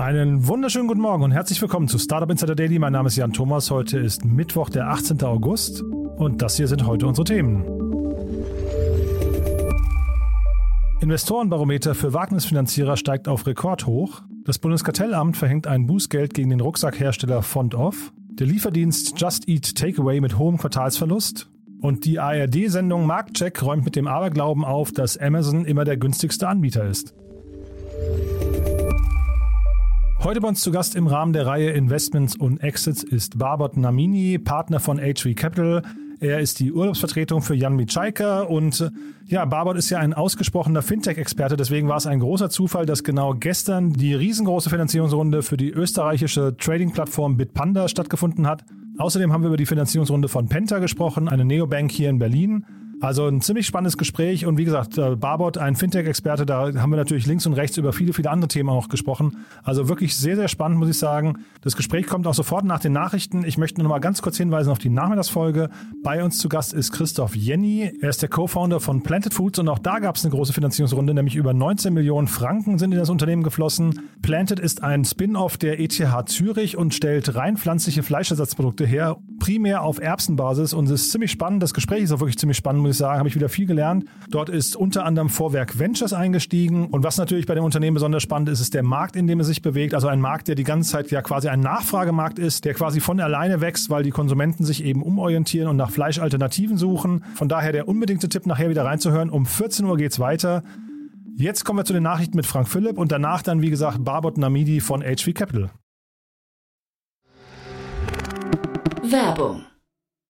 Einen wunderschönen guten Morgen und herzlich willkommen zu Startup Insider Daily. Mein Name ist Jan Thomas. Heute ist Mittwoch, der 18. August und das hier sind heute unsere Themen. Investorenbarometer für Wagnisfinanzierer steigt auf Rekord hoch. Das Bundeskartellamt verhängt ein Bußgeld gegen den Rucksackhersteller Fontoff. Der Lieferdienst Just Eat Takeaway mit hohem Quartalsverlust. Und die ARD-Sendung Marktcheck räumt mit dem Aberglauben auf, dass Amazon immer der günstigste Anbieter ist. Heute bei uns zu Gast im Rahmen der Reihe Investments und Exits ist Barbot Namini, Partner von HV Capital. Er ist die Urlaubsvertretung für Jan Mitschaika und äh, ja, Barbot ist ja ein ausgesprochener Fintech-Experte, deswegen war es ein großer Zufall, dass genau gestern die riesengroße Finanzierungsrunde für die österreichische Trading-Plattform Bitpanda stattgefunden hat. Außerdem haben wir über die Finanzierungsrunde von Penta gesprochen, eine Neobank hier in Berlin. Also ein ziemlich spannendes Gespräch und wie gesagt, äh, Barbot, ein Fintech-Experte, da haben wir natürlich links und rechts über viele, viele andere Themen auch gesprochen. Also wirklich sehr, sehr spannend, muss ich sagen. Das Gespräch kommt auch sofort nach den Nachrichten. Ich möchte nur noch mal ganz kurz hinweisen auf die Nachmittagsfolge. Bei uns zu Gast ist Christoph Jenny. Er ist der Co-Founder von Planted Foods und auch da gab es eine große Finanzierungsrunde, nämlich über 19 Millionen Franken sind in das Unternehmen geflossen. Planted ist ein Spin-off der ETH Zürich und stellt rein pflanzliche Fleischersatzprodukte her, primär auf Erbsenbasis und es ist ziemlich spannend. Das Gespräch ist auch wirklich ziemlich spannend, muss ich sagen, habe ich wieder viel gelernt. Dort ist unter anderem Vorwerk Ventures eingestiegen. Und was natürlich bei dem Unternehmen besonders spannend ist, ist der Markt, in dem es sich bewegt. Also ein Markt, der die ganze Zeit ja quasi ein Nachfragemarkt ist, der quasi von alleine wächst, weil die Konsumenten sich eben umorientieren und nach Fleischalternativen suchen. Von daher der unbedingte Tipp, nachher wieder reinzuhören. Um 14 Uhr geht's weiter. Jetzt kommen wir zu den Nachrichten mit Frank Philipp und danach dann, wie gesagt, Barbot Namidi von HV Capital. Werbung.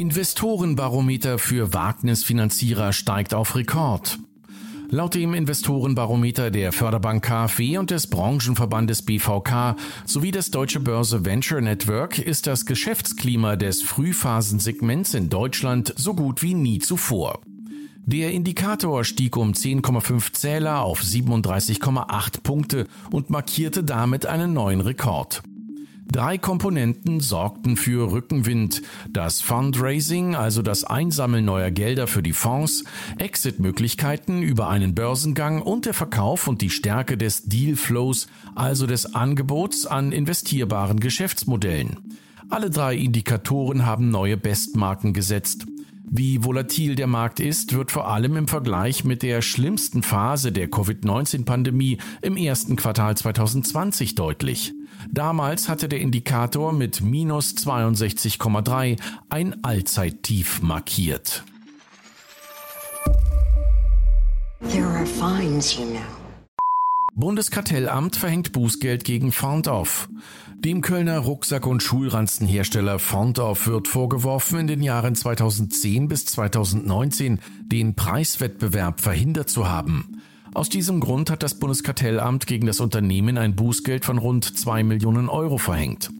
Investorenbarometer für Wagnisfinanzierer steigt auf Rekord. Laut dem Investorenbarometer der Förderbank KfW und des Branchenverbandes BVK sowie des Deutsche Börse Venture Network ist das Geschäftsklima des Frühphasensegments in Deutschland so gut wie nie zuvor. Der Indikator stieg um 10,5 Zähler auf 37,8 Punkte und markierte damit einen neuen Rekord. Drei Komponenten sorgten für Rückenwind. Das Fundraising, also das Einsammeln neuer Gelder für die Fonds, Exit-Möglichkeiten über einen Börsengang und der Verkauf und die Stärke des Dealflows, also des Angebots an investierbaren Geschäftsmodellen. Alle drei Indikatoren haben neue Bestmarken gesetzt. Wie volatil der Markt ist, wird vor allem im Vergleich mit der schlimmsten Phase der Covid-19-Pandemie im ersten Quartal 2020 deutlich. Damals hatte der Indikator mit minus 62,3 ein Allzeittief markiert. There are fines, you know. Bundeskartellamt verhängt Bußgeld gegen Fondoff. Dem Kölner Rucksack- und Schulranzenhersteller Fondoff wird vorgeworfen, in den Jahren 2010 bis 2019 den Preiswettbewerb verhindert zu haben. Aus diesem Grund hat das Bundeskartellamt gegen das Unternehmen ein Bußgeld von rund 2 Millionen Euro verhängt.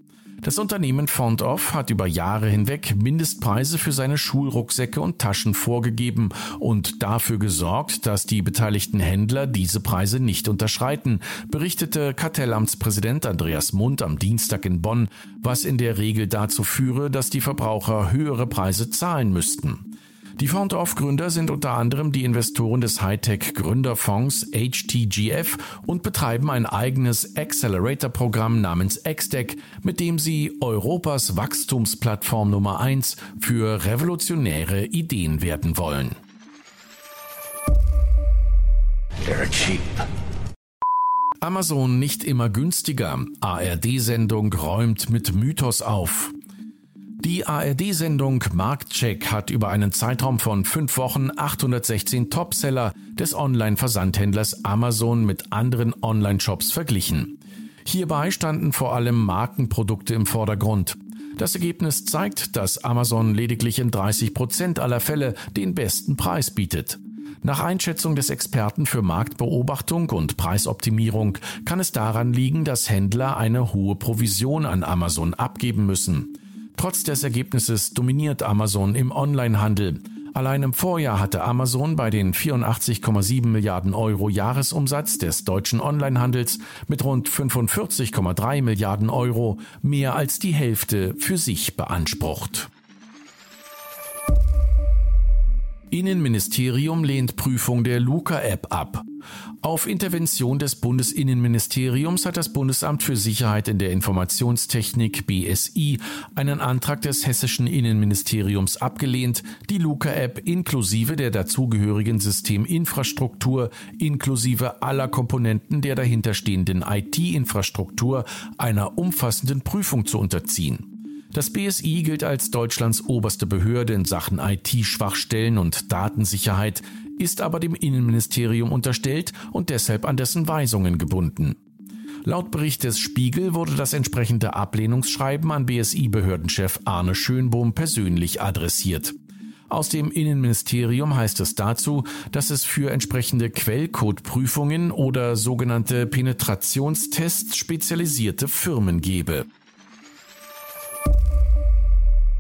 Das Unternehmen Fondoff hat über Jahre hinweg Mindestpreise für seine Schulrucksäcke und Taschen vorgegeben und dafür gesorgt, dass die beteiligten Händler diese Preise nicht unterschreiten, berichtete Kartellamtspräsident Andreas Mund am Dienstag in Bonn, was in der Regel dazu führe, dass die Verbraucher höhere Preise zahlen müssten. Die Fond-of-Gründer sind unter anderem die Investoren des Hightech-Gründerfonds HTGF und betreiben ein eigenes Accelerator-Programm namens XDEC, mit dem sie Europas Wachstumsplattform Nummer 1 für revolutionäre Ideen werden wollen. Amazon nicht immer günstiger. ARD-Sendung räumt mit Mythos auf. Die ARD-Sendung Marktcheck hat über einen Zeitraum von fünf Wochen 816 Topseller des Online-Versandhändlers Amazon mit anderen Online-Shops verglichen. Hierbei standen vor allem Markenprodukte im Vordergrund. Das Ergebnis zeigt, dass Amazon lediglich in 30 Prozent aller Fälle den besten Preis bietet. Nach Einschätzung des Experten für Marktbeobachtung und Preisoptimierung kann es daran liegen, dass Händler eine hohe Provision an Amazon abgeben müssen. Trotz des Ergebnisses dominiert Amazon im Onlinehandel. Allein im Vorjahr hatte Amazon bei den 84,7 Milliarden Euro Jahresumsatz des deutschen Onlinehandels mit rund 45,3 Milliarden Euro mehr als die Hälfte für sich beansprucht. Innenministerium lehnt Prüfung der Luca-App ab. Auf Intervention des Bundesinnenministeriums hat das Bundesamt für Sicherheit in der Informationstechnik BSI einen Antrag des hessischen Innenministeriums abgelehnt, die Luca-App inklusive der dazugehörigen Systeminfrastruktur inklusive aller Komponenten der dahinterstehenden IT-Infrastruktur einer umfassenden Prüfung zu unterziehen. Das BSI gilt als Deutschlands oberste Behörde in Sachen IT-Schwachstellen und Datensicherheit, ist aber dem Innenministerium unterstellt und deshalb an dessen Weisungen gebunden. Laut Bericht des Spiegel wurde das entsprechende Ablehnungsschreiben an BSI-Behördenchef Arne Schönbohm persönlich adressiert. Aus dem Innenministerium heißt es dazu, dass es für entsprechende Quellcode-Prüfungen oder sogenannte Penetrationstests spezialisierte Firmen gebe.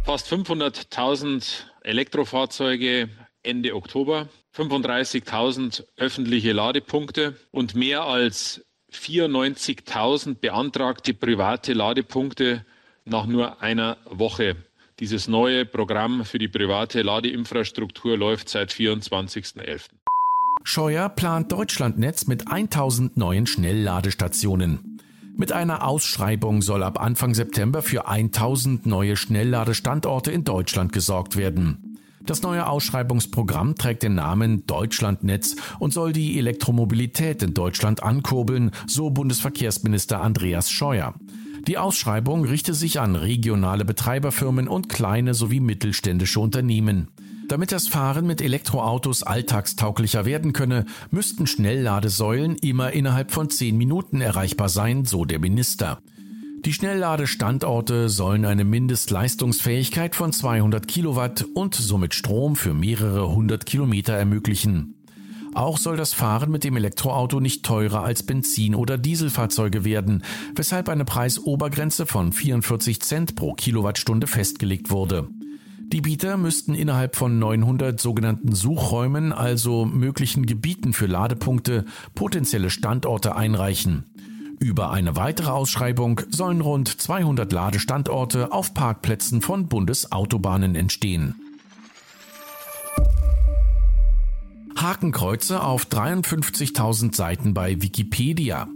Fast 500.000 Elektrofahrzeuge Ende Oktober, 35.000 öffentliche Ladepunkte und mehr als 94.000 beantragte private Ladepunkte nach nur einer Woche. Dieses neue Programm für die private Ladeinfrastruktur läuft seit 24.11. Scheuer plant Deutschlandnetz mit 1000 neuen Schnellladestationen. Mit einer Ausschreibung soll ab Anfang September für 1000 neue Schnellladestandorte in Deutschland gesorgt werden. Das neue Ausschreibungsprogramm trägt den Namen Deutschlandnetz und soll die Elektromobilität in Deutschland ankurbeln, so Bundesverkehrsminister Andreas Scheuer. Die Ausschreibung richte sich an regionale Betreiberfirmen und kleine sowie mittelständische Unternehmen. Damit das Fahren mit Elektroautos alltagstauglicher werden könne, müssten Schnellladesäulen immer innerhalb von zehn Minuten erreichbar sein, so der Minister. Die Schnellladestandorte sollen eine Mindestleistungsfähigkeit von 200 Kilowatt und somit Strom für mehrere hundert Kilometer ermöglichen. Auch soll das Fahren mit dem Elektroauto nicht teurer als Benzin- oder Dieselfahrzeuge werden, weshalb eine Preisobergrenze von 44 Cent pro Kilowattstunde festgelegt wurde. Die Bieter müssten innerhalb von 900 sogenannten Suchräumen, also möglichen Gebieten für Ladepunkte, potenzielle Standorte einreichen. Über eine weitere Ausschreibung sollen rund 200 Ladestandorte auf Parkplätzen von Bundesautobahnen entstehen. Hakenkreuze auf 53.000 Seiten bei Wikipedia.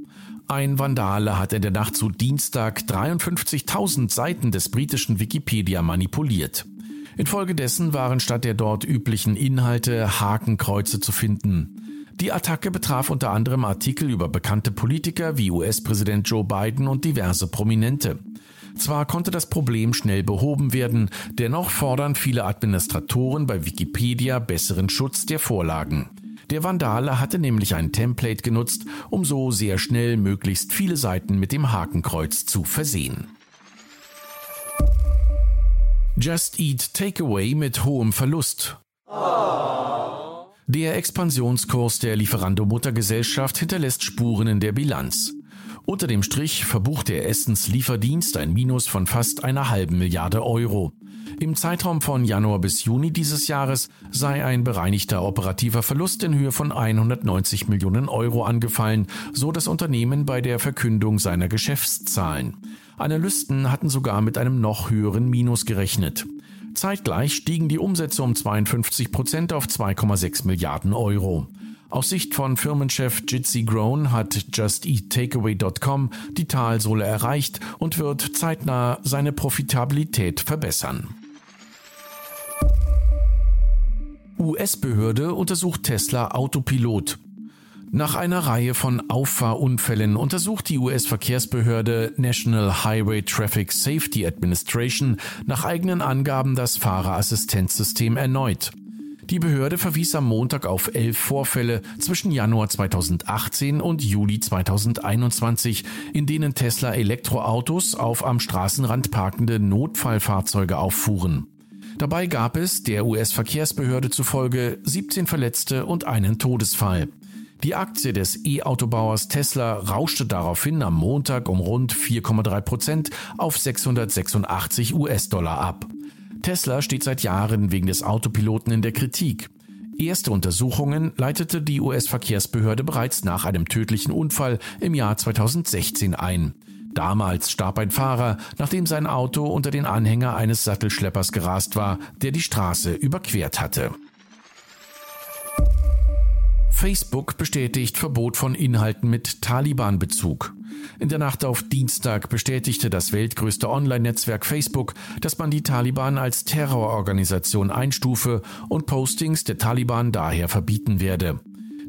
Ein Vandale hat in der Nacht zu Dienstag 53.000 Seiten des britischen Wikipedia manipuliert. Infolgedessen waren statt der dort üblichen Inhalte Hakenkreuze zu finden. Die Attacke betraf unter anderem Artikel über bekannte Politiker wie US-Präsident Joe Biden und diverse Prominente. Zwar konnte das Problem schnell behoben werden, dennoch fordern viele Administratoren bei Wikipedia besseren Schutz der Vorlagen. Der Vandale hatte nämlich ein Template genutzt, um so sehr schnell möglichst viele Seiten mit dem Hakenkreuz zu versehen. Just Eat Takeaway mit hohem Verlust. Der Expansionskurs der Lieferando Muttergesellschaft hinterlässt Spuren in der Bilanz. Unter dem Strich verbucht der Essenslieferdienst ein Minus von fast einer halben Milliarde Euro. Im Zeitraum von Januar bis Juni dieses Jahres sei ein bereinigter operativer Verlust in Höhe von 190 Millionen Euro angefallen, so das Unternehmen bei der Verkündung seiner Geschäftszahlen. Analysten hatten sogar mit einem noch höheren Minus gerechnet. Zeitgleich stiegen die Umsätze um 52 Prozent auf 2,6 Milliarden Euro. Aus Sicht von Firmenchef Jitsi Grown hat JustEatTakeaway.com die Talsohle erreicht und wird zeitnah seine Profitabilität verbessern. US-Behörde untersucht Tesla Autopilot. Nach einer Reihe von Auffahrunfällen untersucht die US-Verkehrsbehörde National Highway Traffic Safety Administration nach eigenen Angaben das Fahrerassistenzsystem erneut. Die Behörde verwies am Montag auf elf Vorfälle zwischen Januar 2018 und Juli 2021, in denen Tesla Elektroautos auf am Straßenrand parkende Notfallfahrzeuge auffuhren. Dabei gab es der US-Verkehrsbehörde zufolge 17 Verletzte und einen Todesfall. Die Aktie des E-Autobauers Tesla rauschte daraufhin am Montag um rund 4,3 Prozent auf 686 US-Dollar ab. Tesla steht seit Jahren wegen des Autopiloten in der Kritik. Erste Untersuchungen leitete die US-Verkehrsbehörde bereits nach einem tödlichen Unfall im Jahr 2016 ein. Damals starb ein Fahrer, nachdem sein Auto unter den Anhänger eines Sattelschleppers gerast war, der die Straße überquert hatte. Facebook bestätigt Verbot von Inhalten mit Taliban-Bezug. In der Nacht auf Dienstag bestätigte das weltgrößte Online-Netzwerk Facebook, dass man die Taliban als Terrororganisation einstufe und Postings der Taliban daher verbieten werde.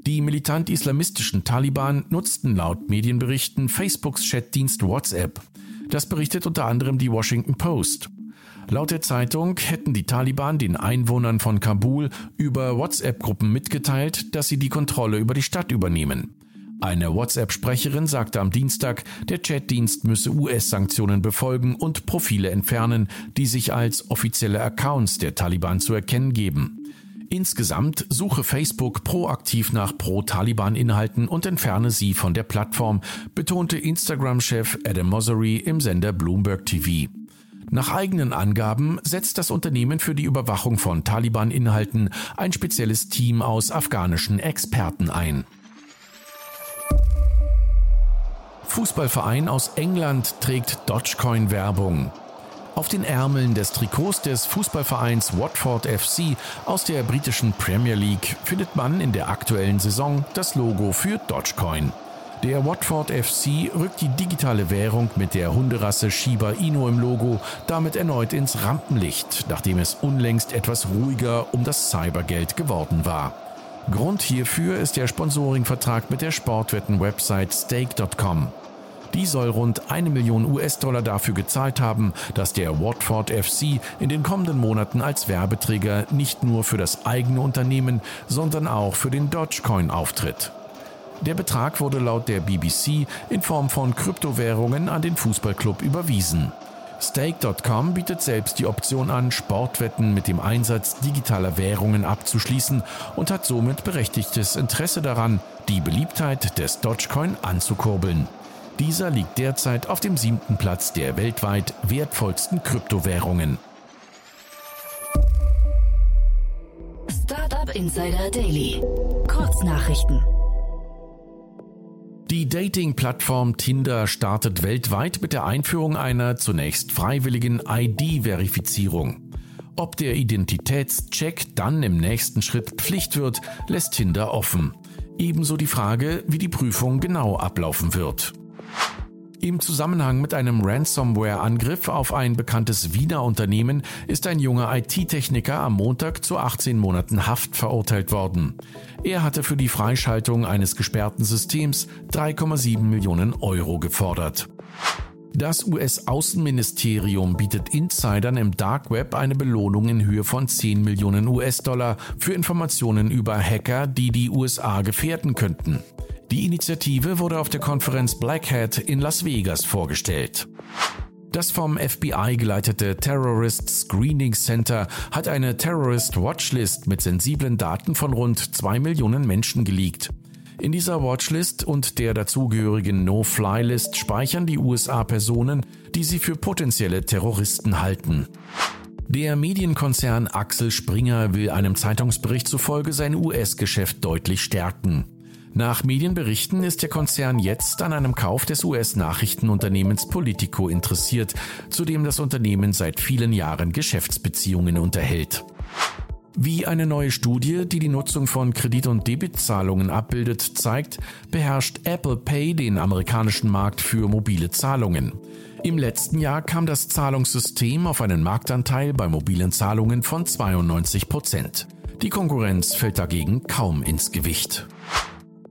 Die militant-islamistischen Taliban nutzten laut Medienberichten Facebooks Chatdienst WhatsApp. Das berichtet unter anderem die Washington Post. Laut der Zeitung hätten die Taliban den Einwohnern von Kabul über WhatsApp-Gruppen mitgeteilt, dass sie die Kontrolle über die Stadt übernehmen. Eine WhatsApp-Sprecherin sagte am Dienstag, der Chatdienst müsse US-Sanktionen befolgen und Profile entfernen, die sich als offizielle Accounts der Taliban zu erkennen geben. Insgesamt suche Facebook proaktiv nach Pro-Taliban-Inhalten und entferne sie von der Plattform, betonte Instagram-Chef Adam Mosseri im Sender Bloomberg TV. Nach eigenen Angaben setzt das Unternehmen für die Überwachung von Taliban-Inhalten ein spezielles Team aus afghanischen Experten ein. Fußballverein aus England trägt Dogecoin-Werbung. Auf den Ärmeln des Trikots des Fußballvereins Watford FC aus der britischen Premier League findet man in der aktuellen Saison das Logo für Dogecoin. Der Watford FC rückt die digitale Währung mit der Hunderasse Shiba Inu im Logo damit erneut ins Rampenlicht, nachdem es unlängst etwas ruhiger um das Cybergeld geworden war. Grund hierfür ist der Sponsoringvertrag mit der Sportwetten-Website Stake.com. Die soll rund eine Million US-Dollar dafür gezahlt haben, dass der Watford FC in den kommenden Monaten als Werbeträger nicht nur für das eigene Unternehmen, sondern auch für den Dogecoin auftritt. Der Betrag wurde laut der BBC in Form von Kryptowährungen an den Fußballclub überwiesen. Stake.com bietet selbst die Option an, Sportwetten mit dem Einsatz digitaler Währungen abzuschließen und hat somit berechtigtes Interesse daran, die Beliebtheit des Dogecoin anzukurbeln. Dieser liegt derzeit auf dem siebten Platz der weltweit wertvollsten Kryptowährungen. Startup Insider Daily. Kurznachrichten. Die Dating-Plattform Tinder startet weltweit mit der Einführung einer zunächst freiwilligen ID-Verifizierung. Ob der Identitätscheck dann im nächsten Schritt Pflicht wird, lässt Tinder offen. Ebenso die Frage, wie die Prüfung genau ablaufen wird. Im Zusammenhang mit einem Ransomware-Angriff auf ein bekanntes Wiener Unternehmen ist ein junger IT-Techniker am Montag zu 18 Monaten Haft verurteilt worden. Er hatte für die Freischaltung eines gesperrten Systems 3,7 Millionen Euro gefordert. Das US-Außenministerium bietet Insidern im Dark Web eine Belohnung in Höhe von 10 Millionen US-Dollar für Informationen über Hacker, die die USA gefährden könnten. Die Initiative wurde auf der Konferenz Black Hat in Las Vegas vorgestellt. Das vom FBI geleitete Terrorist Screening Center hat eine Terrorist Watchlist mit sensiblen Daten von rund zwei Millionen Menschen geleakt. In dieser Watchlist und der dazugehörigen No-Fly-List speichern die USA Personen, die sie für potenzielle Terroristen halten. Der Medienkonzern Axel Springer will einem Zeitungsbericht zufolge sein US-Geschäft deutlich stärken. Nach Medienberichten ist der Konzern jetzt an einem Kauf des US-Nachrichtenunternehmens Politico interessiert, zu dem das Unternehmen seit vielen Jahren Geschäftsbeziehungen unterhält. Wie eine neue Studie, die die Nutzung von Kredit- und Debitzahlungen abbildet, zeigt, beherrscht Apple Pay den amerikanischen Markt für mobile Zahlungen. Im letzten Jahr kam das Zahlungssystem auf einen Marktanteil bei mobilen Zahlungen von 92 Prozent. Die Konkurrenz fällt dagegen kaum ins Gewicht.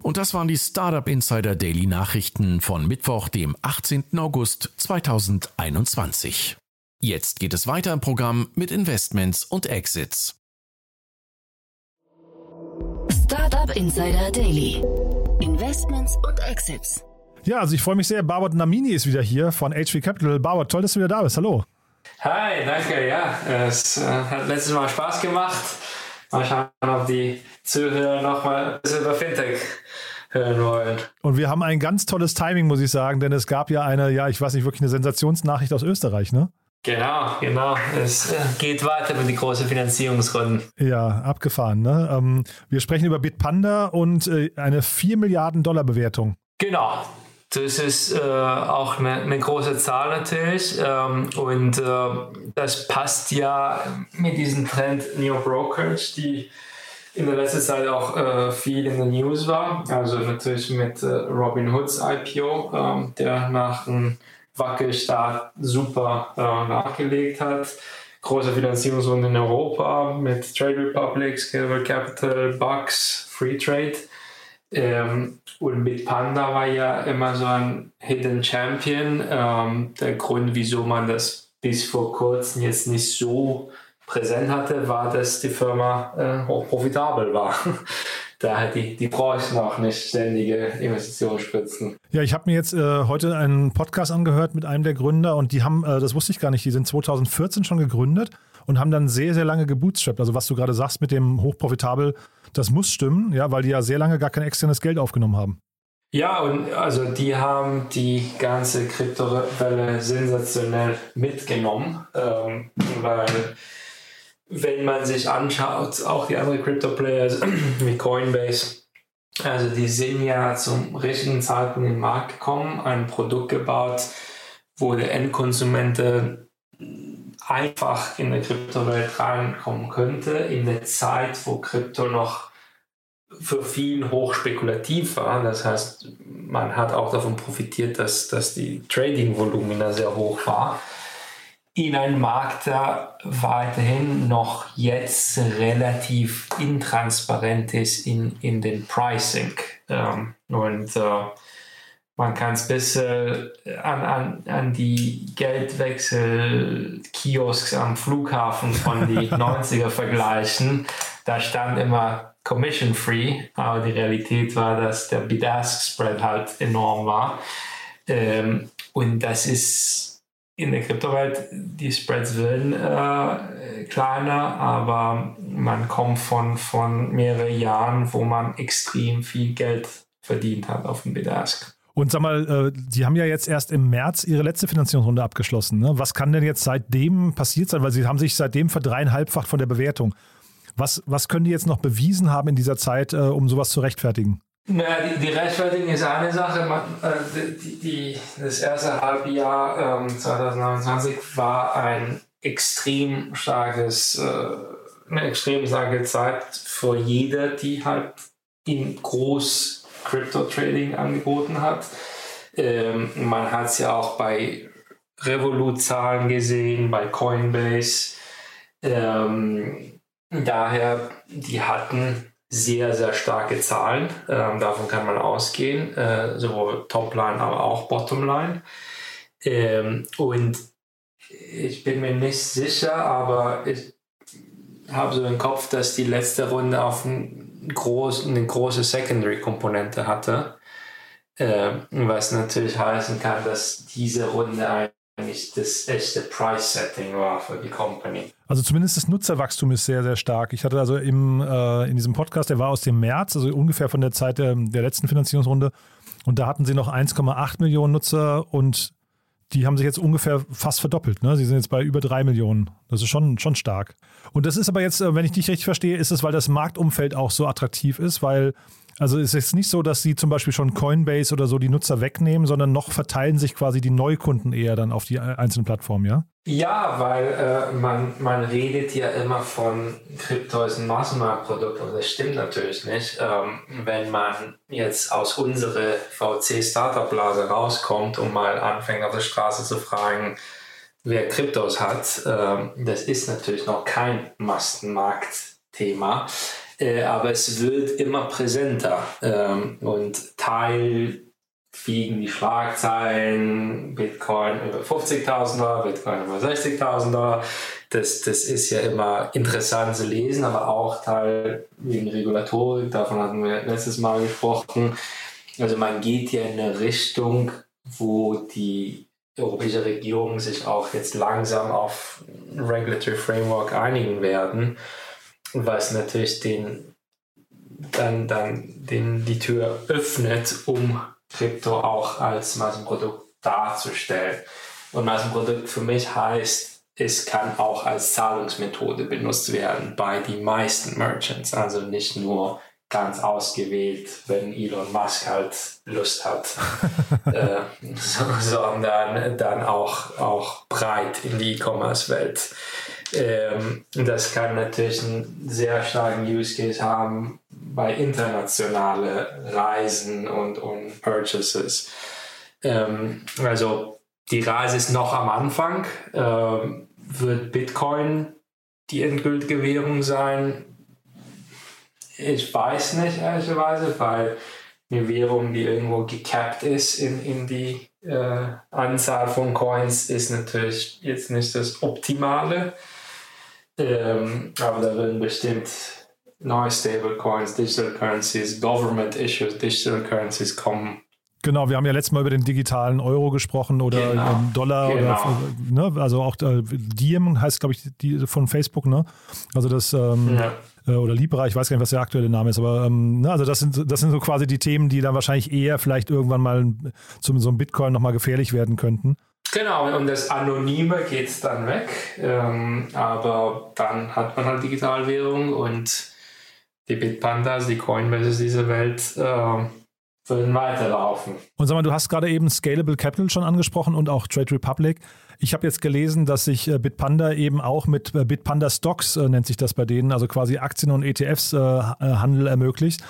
Und das waren die Startup Insider Daily Nachrichten von Mittwoch, dem 18. August 2021. Jetzt geht es weiter im Programm mit Investments und Exits. Startup Insider Daily. Investments und Exits. Ja, also ich freue mich sehr. Barbot Namini ist wieder hier von HV Capital. Barbot, toll, dass du wieder da bist. Hallo. Hi, danke. Ja, es äh, hat letztes Mal Spaß gemacht. Mal schauen, ob die Zuhörer noch mal ein bisschen über Fintech hören wollen. Und wir haben ein ganz tolles Timing, muss ich sagen, denn es gab ja eine, ja, ich weiß nicht, wirklich eine Sensationsnachricht aus Österreich, ne? Genau, genau. Es äh, geht weiter mit den großen Finanzierungsrunden. Ja, abgefahren, ne? Ähm, wir sprechen über Bitpanda und äh, eine 4 Milliarden Dollar Bewertung. Genau. Das ist äh, auch eine, eine, große Zahl natürlich ähm, und äh, das passt ja mit diesem Trend Neo Brokerage, die in der letzten Zeit auch äh, viel in der News war. Also natürlich mit äh, Robin Hoods IPO, ähm, der nach einem Wackelstart super äh, nachgelegt hat. Große Finanzierungsrunde in Europa mit Trade Republic, Scalable Capital, Bucks, Free Trade. Ähm, und mit Panda war ja immer so ein Hidden Champion. Ähm, der Grund, wieso man das bis vor kurzem jetzt nicht so präsent hatte, war, dass die Firma äh, hochprofitabel war. Daher die, die bräuchten auch nicht ständige Investitionsspritzen. Ja, ich habe mir jetzt äh, heute einen Podcast angehört mit einem der Gründer und die haben, äh, das wusste ich gar nicht, die sind 2014 schon gegründet und haben dann sehr, sehr lange gebootstrapped. Also was du gerade sagst mit dem hochprofitabel, das muss stimmen, ja, weil die ja sehr lange gar kein externes Geld aufgenommen haben. Ja, und also die haben die ganze Kryptowelle sensationell mitgenommen, ähm, weil wenn man sich anschaut, auch die anderen Crypto-Players wie Coinbase, also die sind ja zum richtigen Zeitpunkt in den Markt gekommen, ein Produkt gebaut, wo der Endkonsument einfach in der Kryptowelt reinkommen könnte, in der Zeit, wo Krypto noch für viele hochspekulativ war. Das heißt, man hat auch davon profitiert, dass, dass die Trading-Volumina sehr hoch war. In einem Markt, der weiterhin noch jetzt relativ intransparent ist in, in den Pricing. Ähm, und äh, man kann es bisschen an, an, an die Geldwechsel-Kiosks am Flughafen von den 90er vergleichen. Da stand immer Commission Free, aber die Realität war, dass der Bid-Ask-Spread halt enorm war. Ähm, und das ist in der Kryptowelt, die Spreads werden äh, kleiner, aber man kommt von, von mehreren Jahren, wo man extrem viel Geld verdient hat auf dem Bid-Ask. Und sag mal, äh, Sie haben ja jetzt erst im März Ihre letzte Finanzierungsrunde abgeschlossen. Ne? Was kann denn jetzt seitdem passiert sein? Weil Sie haben sich seitdem verdreieinhalbfacht von der Bewertung. Was, was können die jetzt noch bewiesen haben in dieser Zeit, äh, um sowas zu rechtfertigen? Naja, die, die Rechtfertigung ist eine Sache. Man, äh, die, die, das erste Halbjahr ähm, 2029 war ein extrem starkes, äh, eine extrem starke Zeit für jeder, die halt in groß Crypto-Trading angeboten hat. Ähm, man hat es ja auch bei Revolut-Zahlen gesehen, bei Coinbase. Ähm, daher, die hatten sehr, sehr starke Zahlen. Ähm, davon kann man ausgehen, äh, sowohl Topline, aber auch Bottomline. Ähm, und ich bin mir nicht sicher, aber ich habe so im Kopf, dass die letzte Runde auf ein groß, eine große Secondary-Komponente hatte. Äh, was natürlich heißen kann, dass diese Runde eigentlich das echte Price-Setting war für die Company. Also zumindest das Nutzerwachstum ist sehr, sehr stark. Ich hatte also im, äh, in diesem Podcast, der war aus dem März, also ungefähr von der Zeit der, der letzten Finanzierungsrunde. Und da hatten sie noch 1,8 Millionen Nutzer und die haben sich jetzt ungefähr fast verdoppelt. Ne? Sie sind jetzt bei über drei Millionen. Das ist schon, schon stark. Und das ist aber jetzt, äh, wenn ich dich richtig verstehe, ist es, weil das Marktumfeld auch so attraktiv ist, weil Also es ist nicht so, dass sie zum Beispiel schon Coinbase oder so die Nutzer wegnehmen, sondern noch verteilen sich quasi die Neukunden eher dann auf die einzelnen Plattformen, ja? Ja, weil äh, man, man redet ja immer von Krypto als ein Massenmarktprodukt und das stimmt natürlich nicht. Ähm, wenn man jetzt aus unserer VC-Startup-Blase rauskommt und mal anfängt auf der Straße zu fragen, wer Kryptos hat, ähm, das ist natürlich noch kein Massenmarktthema. Äh, aber es wird immer präsenter ähm, und Teil fliegen die Schlagzeilen, Bitcoin über 50.000 Dollar, Bitcoin über 60.000 Dollar. Das, das ist ja immer interessant zu lesen, aber auch Teil wegen Regulatorik, davon hatten wir letztes Mal gesprochen. Also man geht ja in eine Richtung, wo die europäische Regierung sich auch jetzt langsam auf Regulatory Framework einigen werden was natürlich den, dann, dann den, die Tür öffnet, um Krypto auch als Massenprodukt darzustellen. Und Massenprodukt für mich heißt, es kann auch als Zahlungsmethode benutzt werden bei den meisten Merchants. Also nicht nur ganz ausgewählt, wenn Elon Musk halt Lust hat, äh, sondern dann auch, auch breit in die E-Commerce-Welt. Ähm, das kann natürlich einen sehr starken Use Case haben bei internationalen Reisen und, und Purchases. Ähm, also die Reise ist noch am Anfang. Ähm, wird Bitcoin die endgültige Währung sein? Ich weiß nicht, ehrlicherweise, weil eine Währung, die irgendwo gecapped ist in, in die äh, Anzahl von Coins, ist natürlich jetzt nicht das Optimale. Ähm, aber da werden bestimmt neue Stablecoins, Digital Currencies, Government Issues, Digital Currencies kommen. Genau, wir haben ja letztes Mal über den digitalen Euro gesprochen oder genau. Dollar genau. oder ne, also auch äh, Diem heißt, glaube ich, die von Facebook, ne? Also das ähm, ja. äh, oder Libra, ich weiß gar nicht, was der aktuelle Name ist, aber ähm, ne, also das sind das sind so quasi die Themen, die dann wahrscheinlich eher vielleicht irgendwann mal zum so einem Bitcoin nochmal gefährlich werden könnten. Genau, und das Anonyme geht dann weg, ähm, aber dann hat man halt Digitalwährung und die Bitpandas, die Coinbases dieser Welt äh, würden weiterlaufen. Und sag mal, du hast gerade eben Scalable Capital schon angesprochen und auch Trade Republic. Ich habe jetzt gelesen, dass sich äh, Bitpanda eben auch mit äh, Bitpanda Stocks, äh, nennt sich das bei denen, also quasi Aktien und ETFs äh, Handel ermöglicht.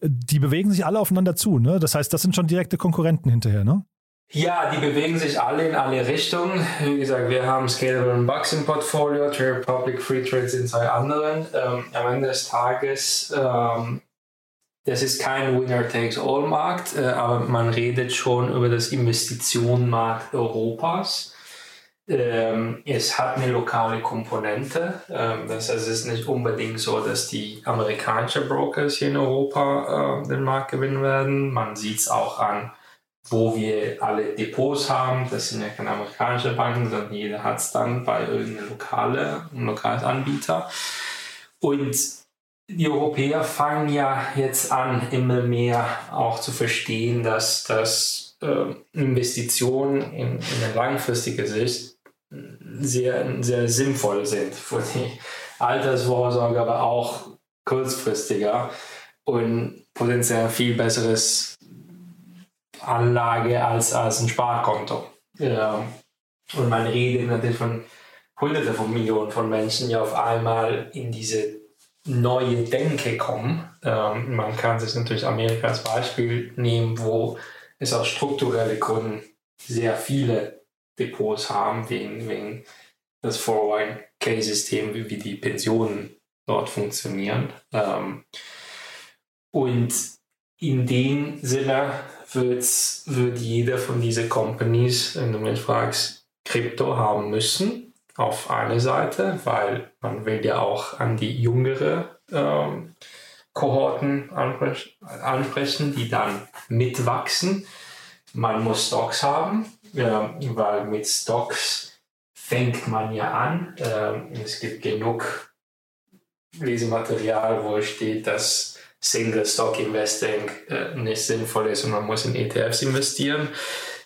Die bewegen sich alle aufeinander zu, ne? Das heißt, das sind schon direkte Konkurrenten hinterher, ne? Ja, die bewegen sich alle in alle Richtungen. Wie gesagt, wir haben Scalable und Bucks im Portfolio, Trade Republic, Free Trade sind zwei anderen. Ähm, am Ende des Tages, ähm, das ist kein Winner-Takes-All-Markt, äh, aber man redet schon über das Investitionenmarkt Europas. Ähm, es hat eine lokale Komponente. Ähm, das heißt, es ist nicht unbedingt so, dass die amerikanischen Brokers hier in Europa äh, den Markt gewinnen werden. Man sieht es auch an wo wir alle Depots haben. Das sind ja keine amerikanischen Banken, sondern jeder hat es dann bei irgendeinem lokale, lokalen Anbieter. Und die Europäer fangen ja jetzt an, immer mehr auch zu verstehen, dass, dass äh, Investitionen in, in eine langfristige Sicht sehr, sehr sinnvoll sind für die Altersvorsorge, aber auch kurzfristiger und potenziell viel besseres Anlage als, als ein Sparkonto. Ja. Und man redet natürlich von Hunderte von Millionen von Menschen, die auf einmal in diese neue Denke kommen. Ähm, man kann sich natürlich Amerika als Beispiel nehmen, wo es aus strukturellen Gründen sehr viele Depots haben, wegen, wegen das 401k-System, wie, wie die Pensionen dort funktionieren. Ähm, und in dem Sinne wird, wird jeder von diesen Companies, wenn du mich fragst, Krypto haben müssen. Auf eine Seite, weil man will ja auch an die jüngere ähm, Kohorten ansprechen, die dann mitwachsen. Man muss Stocks haben, äh, weil mit Stocks fängt man ja an. Äh, es gibt genug Lesematerial, wo steht, dass Single Stock Investing äh, nicht sinnvoll ist und man muss in ETFs investieren.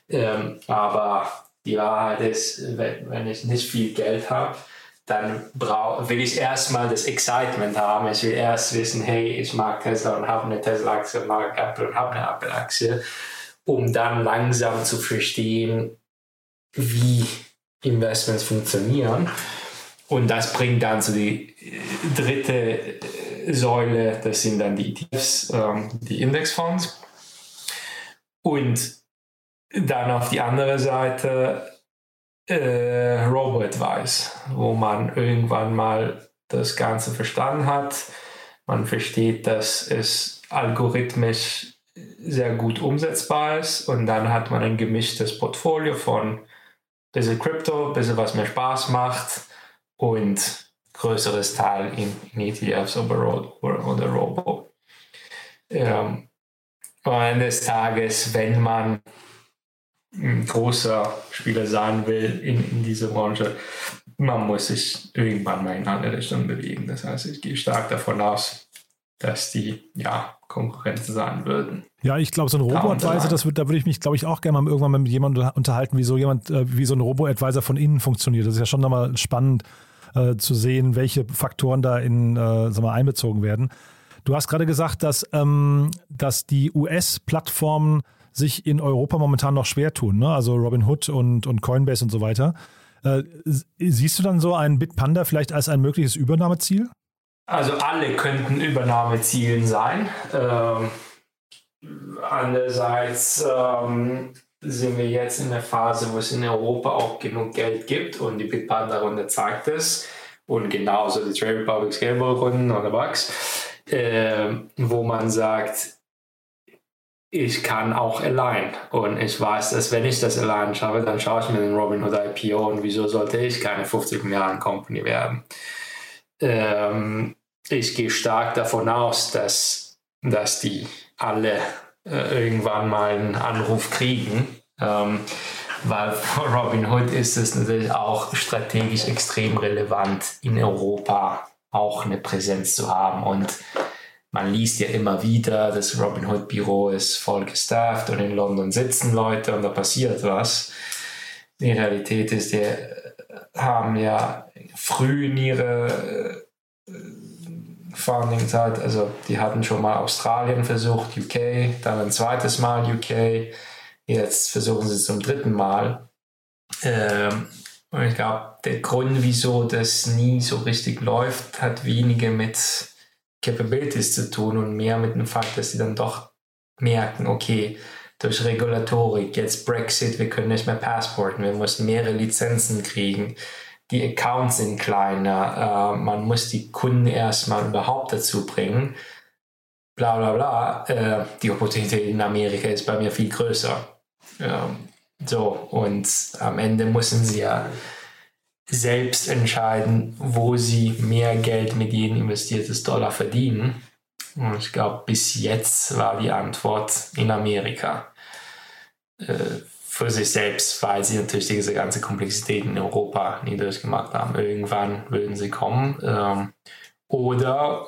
Ähm, aber die Wahrheit ist, wenn, wenn ich nicht viel Geld habe, dann will ich erstmal das Excitement haben. Ich will erst wissen, hey, ich mag Tesla und habe eine Tesla-Aktie, mag Apple und habe eine Apple-Aktie, um dann langsam zu verstehen, wie Investments funktionieren. Und das bringt dann zu die dritte Säule, das sind dann die ETFs, ähm, die Indexfonds. Und dann auf die andere Seite äh, Robo-Advice, wo man irgendwann mal das Ganze verstanden hat. Man versteht, dass es algorithmisch sehr gut umsetzbar ist und dann hat man ein gemischtes Portfolio von bisschen Crypto, bisschen was mir Spaß macht und größeres Teil in, in ETFs oder, oder, oder Robo. Ähm, am Ende des Tages, wenn man ein großer Spieler sein will in, in dieser Branche, man muss sich irgendwann mal in eine Richtung bewegen. Das heißt, ich gehe stark davon aus, dass die ja, Konkurrenzen sein würden. Ja, ich glaube, so ein Robo-Advisor, das wird, da würde ich mich, glaube ich, auch gerne mal irgendwann mal mit jemandem unterhalten, wie so jemand, äh, wie so ein Robo-Advisor von innen funktioniert. Das ist ja schon nochmal spannend äh, zu sehen, welche Faktoren da in, äh, sag mal, einbezogen werden. Du hast gerade gesagt, dass, ähm, dass die US-Plattformen sich in Europa momentan noch schwer tun, ne? also Robinhood und, und Coinbase und so weiter. Äh, siehst du dann so einen Bitpanda vielleicht als ein mögliches Übernahmeziel? Also alle könnten Übernahmezielen sein. Ähm, andererseits ähm, sind wir jetzt in der Phase, wo es in Europa auch genug Geld gibt und die Bitpanda-Runde zeigt es. Und genauso die Trade Republic Scalable-Runden oder Bugs, äh, wo man sagt, ich kann auch allein. Und ich weiß, dass wenn ich das allein schaffe, dann schaue ich mir den Robinhood IPO und wieso sollte ich keine 50 Milliarden Company werden. Ähm, ich gehe stark davon aus, dass, dass die alle irgendwann mal einen Anruf kriegen. Ähm, weil für Robinhood ist es natürlich auch strategisch extrem relevant, in Europa auch eine Präsenz zu haben. Und man liest ja immer wieder, das Robinhood Büro ist voll gestafft und in London sitzen Leute und da passiert was. Die Realität ist, die haben ja früh in ihrer äh, Founding-Zeit, also die hatten schon mal Australien versucht, UK, dann ein zweites Mal UK, jetzt versuchen sie es zum dritten Mal. Ähm, und ich glaube, der Grund, wieso das nie so richtig läuft, hat weniger mit Capabilities zu tun und mehr mit dem Fakt, dass sie dann doch merken, okay, durch Regulatorik, jetzt Brexit, wir können nicht mehr passporten, wir müssen mehrere Lizenzen kriegen, die Accounts sind kleiner, äh, man muss die Kunden erstmal überhaupt dazu bringen, bla bla bla. Äh, die Opportunität in Amerika ist bei mir viel größer. Ähm, so, und am Ende müssen sie ja selbst entscheiden, wo sie mehr Geld mit jedem investiertes Dollar verdienen. Und ich glaube, bis jetzt war die Antwort in Amerika. Äh, für sich selbst, weil sie natürlich diese ganze Komplexität in Europa nie durchgemacht haben. Irgendwann würden sie kommen. Ähm, oder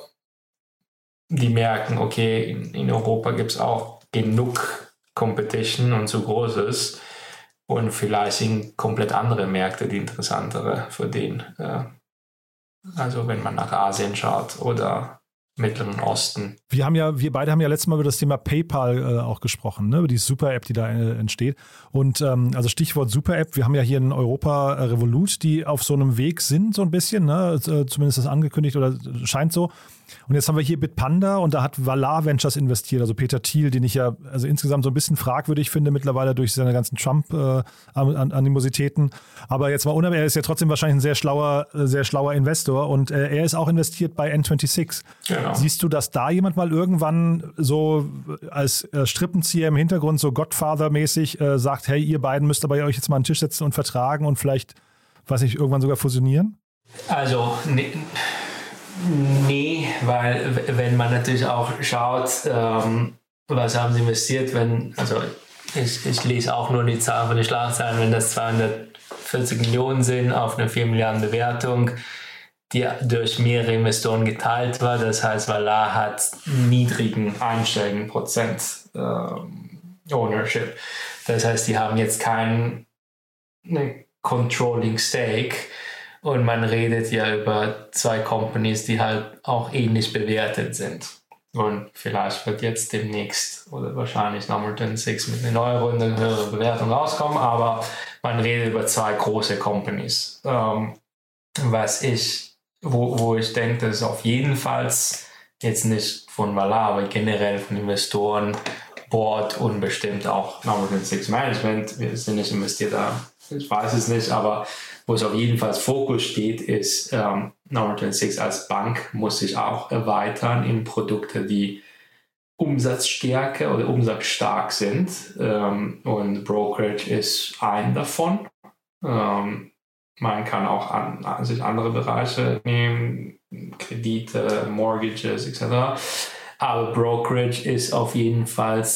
die merken, okay, in, in Europa gibt es auch genug Competition und zu großes und vielleicht sind komplett andere Märkte die interessantere für den. Äh, also wenn man nach Asien schaut oder Mittleren Osten. Wir haben ja, wir beide haben ja letztes Mal über das Thema PayPal äh, auch gesprochen, ne? über die Super-App, die da äh, entsteht. Und ähm, also Stichwort Super-App, wir haben ja hier in Europa äh, Revolut, die auf so einem Weg sind, so ein bisschen, ne? Äh, zumindest das angekündigt oder scheint so. Und jetzt haben wir hier Bitpanda und da hat Valar Ventures investiert, also Peter Thiel, den ich ja also insgesamt so ein bisschen fragwürdig finde mittlerweile durch seine ganzen Trump-Animositäten. Äh, Aber jetzt mal unabhängig, er ist ja trotzdem wahrscheinlich ein sehr schlauer, äh, sehr schlauer Investor und äh, er ist auch investiert bei N26. Genau. Siehst du, dass da jemand mal irgendwann so als äh, Strippenzieher im Hintergrund so Godfather-mäßig äh, sagt, hey, ihr beiden müsst aber euch jetzt mal an den Tisch setzen und vertragen und vielleicht, weiß ich, irgendwann sogar fusionieren? Also, ne, Nee, weil wenn man natürlich auch schaut, ähm, was haben sie investiert, wenn, also ich, ich lese auch nur die Zahlen von den Schlagzeilen, wenn das 240 Millionen sind auf eine 4 Milliarden Bewertung, die durch mehrere Investoren geteilt war. Das heißt, Valar hat niedrigen einstelligen Prozent ähm, Ownership. Das heißt, die haben jetzt keinen ne, Controlling Stake Und man redet ja über zwei Companies, die halt auch ähnlich bewertet sind. Und vielleicht wird jetzt demnächst oder wahrscheinlich Numberton 6 mit einer neuen Runde höhere Bewertung rauskommen, aber man redet über zwei große Companies. Ähm, was ich, wo, wo ich denke, dass auf jeden Fall jetzt nicht von Valar, aber generell von Investoren, Board und bestimmt auch Numberton 6 Management, wir sind nicht investiert da, ich weiß es nicht, aber wo es auf jeden Fall Fokus steht, ist ähm, Number 26 als Bank muss sich auch erweitern in Produkte, die Umsatzstärke oder umsatzstark sind. Ähm, und Brokerage ist ein davon. Ähm, man kann auch an, an sich andere Bereiche nehmen, Kredite, Mortgages etc. Aber Brokerage ist auf jeden Fall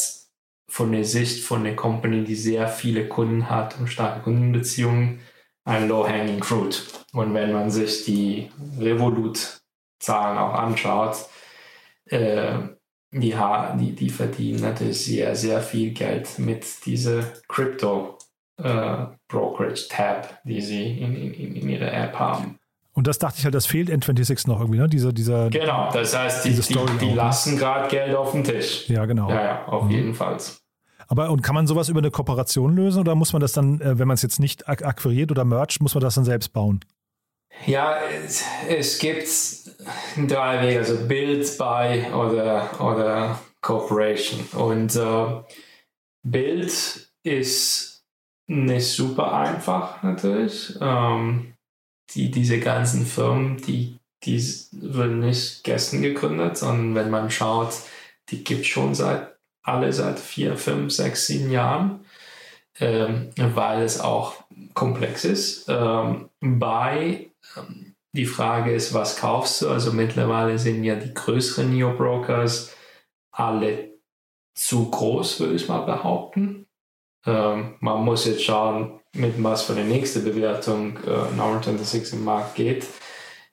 von der Sicht von der Company, die sehr viele Kunden hat und starke Kundenbeziehungen, ein Low-Hanging Fruit. Und wenn man sich die Revolut-Zahlen auch anschaut, äh, die, die, die verdienen natürlich sehr, sehr viel Geld mit dieser Crypto äh, Brokerage Tab, die sie in, in, in ihrer App haben. Und das dachte ich halt, das fehlt N26 noch irgendwie, ne? Dieser, dieser, genau, das heißt, die, die, die ne? lassen gerade Geld auf den Tisch. Ja, genau. Ja, ja, auf mhm. jeden Fall. Aber und kann man sowas über eine Kooperation lösen oder muss man das dann, äh, wenn man es jetzt nicht ak akquiriert oder mercht, muss man das dann selbst bauen? Ja, es, es gibt drei Wege, also Build, Buy oder, oder Corporation. Und äh, Build ist nicht super einfach natürlich. Ähm, die, diese ganzen Firmen, die, die wurden nicht gestern gegründet, sondern wenn man schaut, die gibt es schon seit alle seit vier, fünf, sechs, sieben Jahren, ähm, weil es auch komplex ist. Ähm, bei ähm, die Frage ist, was kaufst du? Also mittlerweile sind ja die größeren Neo-Brokers alle zu groß, würde ich mal behaupten. Ähm, man muss jetzt schauen, mit was für eine nächste Bewertung äh, Norton 6 im Markt geht.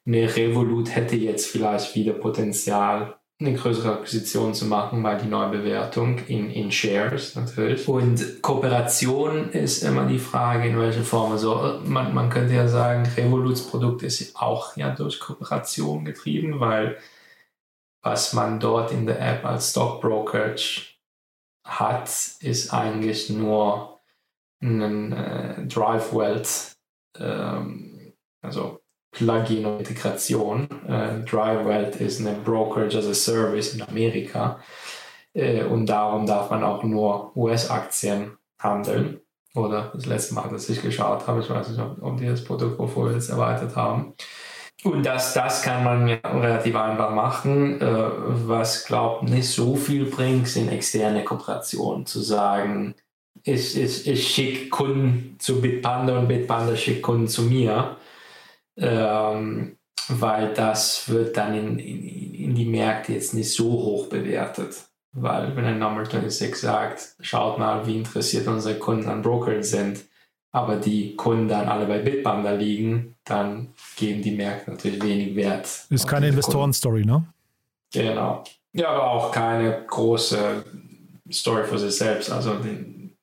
Eine Revolut hätte jetzt vielleicht wieder Potenzial, eine größere Akquisition zu machen, weil die Neubewertung in, in Shares natürlich. Und Kooperation ist immer die Frage, in welcher Form. Also man, man könnte ja sagen, Revoluts Produkt ist auch ja durch Kooperation getrieben, weil was man dort in der App als Stockbrokerage hat, ist eigentlich nur ein äh, Drive Wealth, ähm, also Plugin und Integration. Äh, DriveWelt ist eine Brokerage as a Service in Amerika äh, und darum darf man auch nur US-Aktien handeln. Oder das letzte Mal, dass ich geschaut habe, ich weiß nicht, ob, ob die das Produktportfolio jetzt erweitert haben. Und das, das kann man ja relativ einfach machen. Äh, was, glaube nicht so viel bringt, sind externe Kooperationen. Zu sagen, ich, ich, ich schicke Kunden zu Bitpanda und Bitpanda schickt Kunden zu mir ähm, weil das wird dann in, in, in die Märkte jetzt nicht so hoch bewertet. Weil wenn ein Number 26 sagt, schaut mal, wie interessiert unsere Kunden an Brokern sind, aber die Kunden dann alle bei Bitbanda liegen, dann geben die Märkte natürlich wenig Wert. Ist keine Investoren-Story, ne? Genau. Ja, aber auch keine große Story für sich selbst. Also die,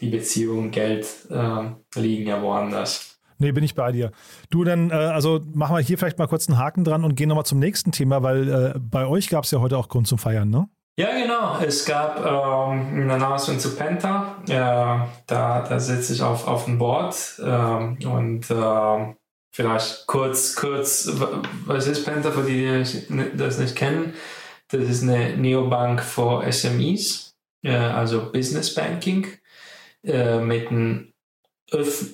die Beziehungen, Geld äh, liegen ja woanders. Nee, bin ich bei dir. Du, dann, äh, also machen wir hier vielleicht mal kurz einen Haken dran und gehen nochmal zum nächsten Thema, weil äh, bei euch gab es ja heute auch Grund zum Feiern, ne? Ja, genau. Es gab ähm, ein Announcement zu Penta. Äh, da, da sitze ich auf, auf dem Board ähm, und äh, vielleicht kurz, kurz, was ist Penta für die, die das nicht kennen? Das ist eine Neobank für SMEs, äh, also Business Banking, äh, mit einem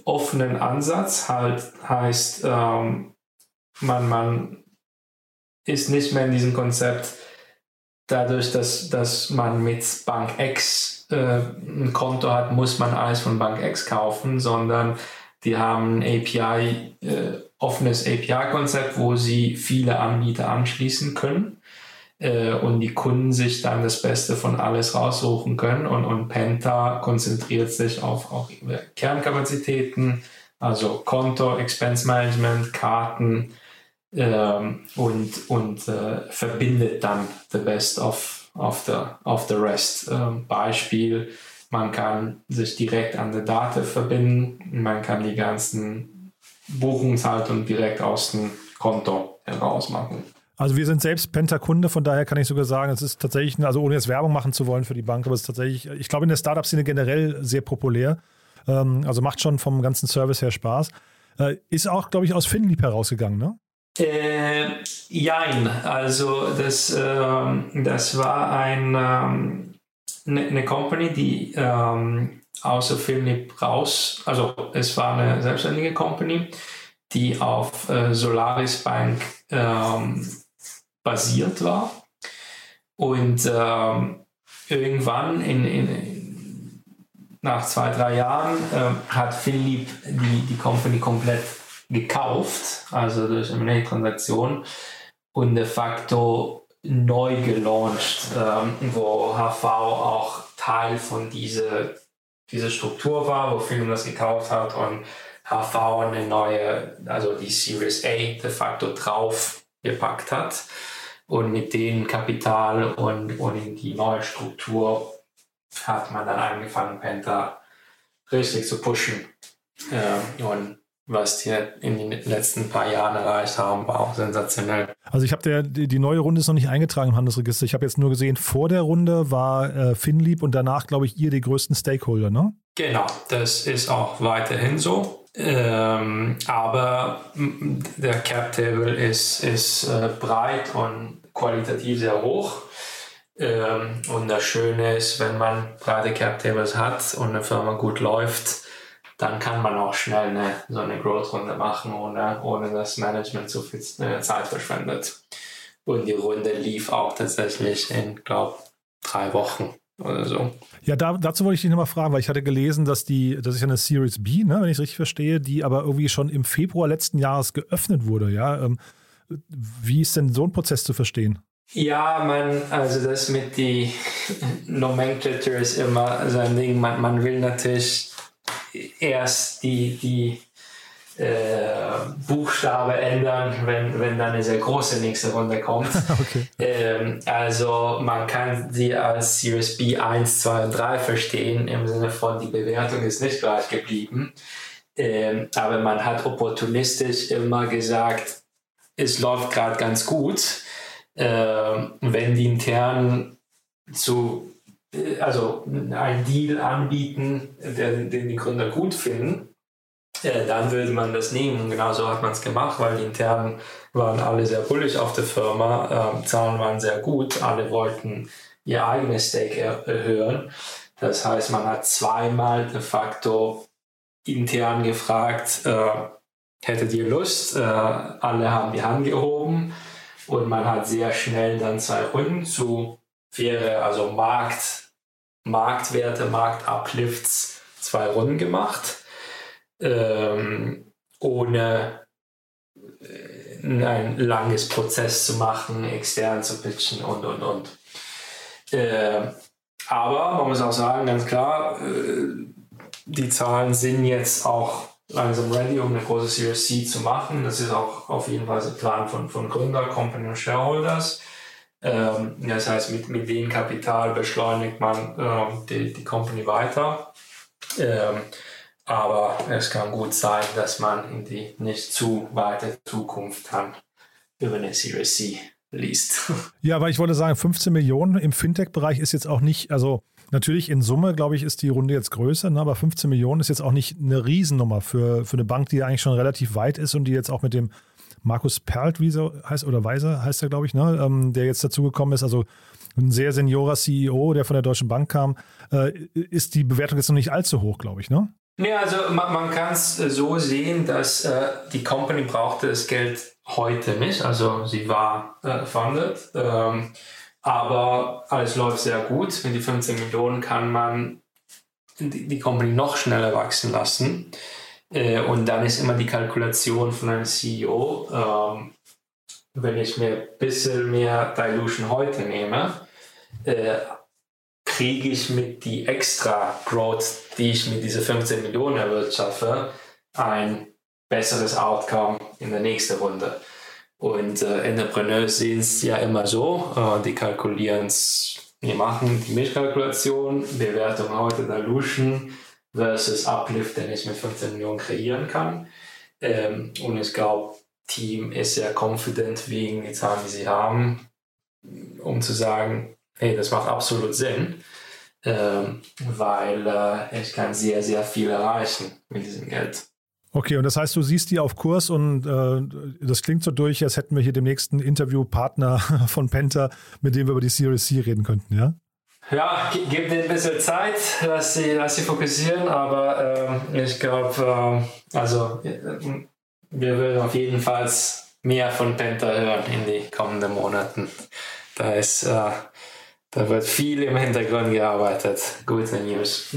offenen Ansatz halt heißt, ähm, man, man ist nicht mehr in diesem Konzept, dadurch, dass, dass man mit Bank X äh, ein Konto hat, muss man alles von Bank X kaufen, sondern die haben ein API, äh, offenes API-Konzept, wo sie viele Anbieter anschließen können äh, und die Kunden sich dann das Beste von alles raussuchen können. Und, und Penta konzentriert sich auf auch Kernkapazitäten, also Konto, Expense Management, Karten ähm, und, und äh, verbindet dann the best of, of, the, of the rest. Ähm, Beispiel, man kann sich direkt an die Daten verbinden, man kann die ganzen Buchungshaltung direkt aus dem Konto heraus machen. Also wir sind selbst Penta-Kunde, von daher kann ich sogar sagen, es ist tatsächlich, also ohne jetzt Werbung machen zu wollen für die Bank, aber es ist tatsächlich, ich glaube in der Startup-Szene generell sehr populär. Ähm, also macht schon vom ganzen Service her Spaß. Äh, ist auch, glaube ich, aus Finlieb herausgegangen, ne? Äh, jein, also das, ähm, das war ein, ähm, eine, eine Company, die ähm, außer Finlieb raus, also es war eine selbstständige Company, die auf äh, Solaris Bank ähm, basiert war. Und ähm, irgendwann in, in, nach zwei, drei Jahren äh, hat Philipp die, die Company komplett gekauft, also durch eine Transaktion und de facto neu gelauncht, ähm, wo HV auch Teil von dieser, dieser Struktur war, wo Philipp das gekauft hat und HV eine neue, also die Series A de facto drauf gepackt hat. Und mit dem Kapital und, und in die neue Struktur hat man dann angefangen, Penta richtig zu pushen. Ja, und was die in den letzten paar Jahren erreicht haben, war auch sensationell. Also ich habe die, die neue Runde ist noch nicht eingetragen im Handelsregister. Ich habe jetzt nur gesehen, vor der Runde war äh, Finlieb und danach, glaube ich, ihr die größten Stakeholder, ne? Genau, das ist auch weiterhin so. Ähm, aber der Cap Table ist, ist äh, breit und qualitativ sehr hoch. Ähm, und das Schöne ist, wenn man breite Cap Tables hat und eine Firma gut läuft, dann kann man auch schnell eine, so eine Growth-Runde machen, ohne, ohne dass Management zu viel äh, Zeit verschwendet. Und die Runde lief auch tatsächlich in, glaube drei Wochen oder so. Ja, da, dazu wollte ich dich nochmal fragen, weil ich hatte gelesen, dass die, das ist ja eine Series B, ne, wenn ich es richtig verstehe, die aber irgendwie schon im Februar letzten Jahres geöffnet wurde, ja. Ähm, wie ist denn so ein Prozess zu verstehen? Ja, man, also das mit die Nomenclature ist immer so ein Ding. Man, man will natürlich erst die, die Buchstabe ändern, wenn, wenn dann eine sehr große nächste Runde kommt. okay. ähm, also man kann sie als Series B 1, 2 und 3 verstehen, im Sinne von die Bewertung ist nicht gleich geblieben. Ähm, aber man hat opportunistisch immer gesagt, es läuft gerade ganz gut. Ähm, wenn die intern zu äh, also einen Deal anbieten, der, den die Gründer gut finden, äh, dann würde man das nehmen. Und genau so hat man es gemacht, weil die internen waren alle sehr bullig auf der Firma, äh, Zahlen waren sehr gut, alle wollten ihr eigenes Stake erhöhen. Das heißt, man hat zweimal de facto intern gefragt, äh, hättet ihr Lust? Äh, alle haben die Hand gehoben und man hat sehr schnell dann zwei Runden zu faire, also Markt, Marktwerte, Marktuplifts, zwei Runden gemacht ähm, ohne äh, ein langes Prozess zu machen, extern zu pitchen und, und, und. Äh, aber man muss auch sagen, ganz klar, äh, die Zahlen sind jetzt auch langsam ready, um eine große Series C zu machen. Das ist auch auf jeden Fall der Plan von, von Gründer, Company und Shareholders. Ähm, das heißt, mit, mit dem Kapital beschleunigt man ähm, die, die Company weiter. Ähm, aber es kann gut sein, dass man in die nicht zu weite Zukunft dann über eine Series C liest. Ja, aber ich wollte sagen, 15 Millionen im Fintech-Bereich ist jetzt auch nicht, also natürlich in Summe, glaube ich, ist die Runde jetzt größer, ne, aber 15 Millionen ist jetzt auch nicht eine Riesennummer für, für eine Bank, die eigentlich schon relativ weit ist und die jetzt auch mit dem Markus Perlt, wie so heißt, oder Weiser heißt er, glaube ich, ne, ähm, der jetzt dazugekommen ist, also ein sehr seniorer CEO, der von der Deutschen Bank kam, äh, ist die Bewertung jetzt noch nicht allzu hoch, glaube ich, ne? Nee, also man, man kann es äh, so sehen, dass äh, die Company brauchte das Geld heute nicht. Also sie war äh, funded. Ähm, aber alles läuft sehr gut. Mit die 15 Millionen kann man die, die Company noch schneller wachsen lassen. Äh, und dann ist immer die Kalkulation von einem CEO, ähm, wenn ich mir ein bisschen mehr Dilution heute nehme, äh, kriege ich mit die extra Growth, die ich mit diesen 15 Millionen erwirtschafte, ein besseres Outcome in der nächsten Runde. Und äh, Entrepreneurs sehen es ja immer so, äh, die kalkulieren es, die machen die Milchkalkulation, Bewertung heute Dilution versus Uplift, den ich mit 15 Millionen kreieren kann. Ähm, und ich glaube, Team ist sehr confident wegen den Zahlen, die sie haben, um zu sagen, hey, das macht absolut Sinn, ähm, weil äh, ich kann sehr, sehr viel erreichen mit diesem Geld. Okay, und das heißt, du siehst die auf Kurs und äh, das klingt so durch, als hätten wir hier den nächsten Interviewpartner von Penta, mit dem wir über die Series C reden könnten, ja? Ja, gib denen ein bisschen Zeit, dass sie, dass sie fokussieren, aber ähm, ich glaube, äh, also wir würden auf jeden Fall mehr von Penta hören in die kommenden Monaten. Da ist, äh, da wird viel im Hintergrund gearbeitet. Gute News.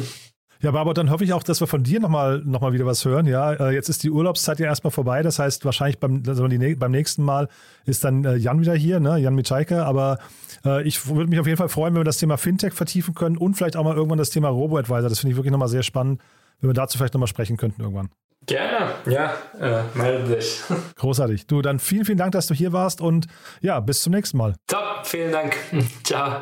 Ja, Barbara, dann hoffe ich auch, dass wir von dir nochmal noch mal wieder was hören. Ja, äh, jetzt ist die Urlaubszeit ja erstmal vorbei. Das heißt, wahrscheinlich beim, also beim nächsten Mal ist dann äh, Jan wieder hier, ne? Jan Mitschaiker. Aber äh, ich würde mich auf jeden Fall freuen, wenn wir das Thema Fintech vertiefen können und vielleicht auch mal irgendwann das Thema Robo-Advisor. Das finde ich wirklich nochmal sehr spannend, wenn wir dazu vielleicht nochmal sprechen könnten irgendwann. Gerne, ja, äh, melde dich. Großartig. Du, dann vielen, vielen Dank, dass du hier warst und ja, bis zum nächsten Mal. Top, vielen Dank. Ciao.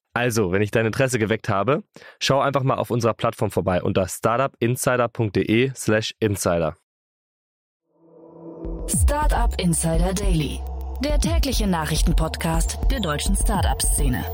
Also, wenn ich dein Interesse geweckt habe, schau einfach mal auf unserer Plattform vorbei unter startupinsider.de/slash insider. Startup Insider Daily, der tägliche Nachrichtenpodcast der deutschen Startup-Szene.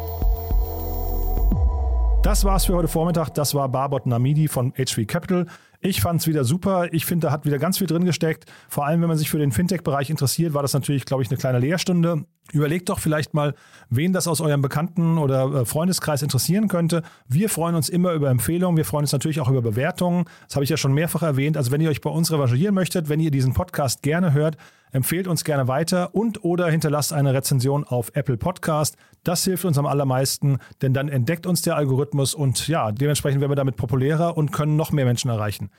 Das war's für heute Vormittag. Das war Barbot Namidi von HV Capital. Ich fand es wieder super. Ich finde, da hat wieder ganz viel drin gesteckt. Vor allem, wenn man sich für den Fintech-Bereich interessiert, war das natürlich, glaube ich, eine kleine Lehrstunde. Überlegt doch vielleicht mal, wen das aus eurem Bekannten- oder äh, Freundeskreis interessieren könnte. Wir freuen uns immer über Empfehlungen. Wir freuen uns natürlich auch über Bewertungen. Das habe ich ja schon mehrfach erwähnt. Also wenn ihr euch bei uns revanchieren möchtet, wenn ihr diesen Podcast gerne hört, empfehlt uns gerne weiter und oder hinterlasst eine Rezension auf Apple Podcast. Das hilft uns am allermeisten, denn dann entdeckt uns der Algorithmus und ja, dementsprechend werden wir damit populärer und können noch mehr Menschen erreichen.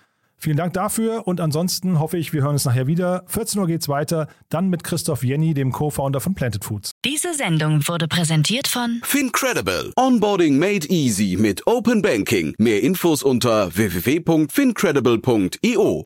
Vielen Dank dafür und ansonsten hoffe ich, wir hören uns nachher wieder. 14 Uhr geht's weiter, dann mit Christoph Jenny, dem Co-Founder von Planted Foods. Diese Sendung wurde präsentiert von Fincredible. Onboarding made easy mit Open Banking. Mehr Infos unter www.fincredible.io.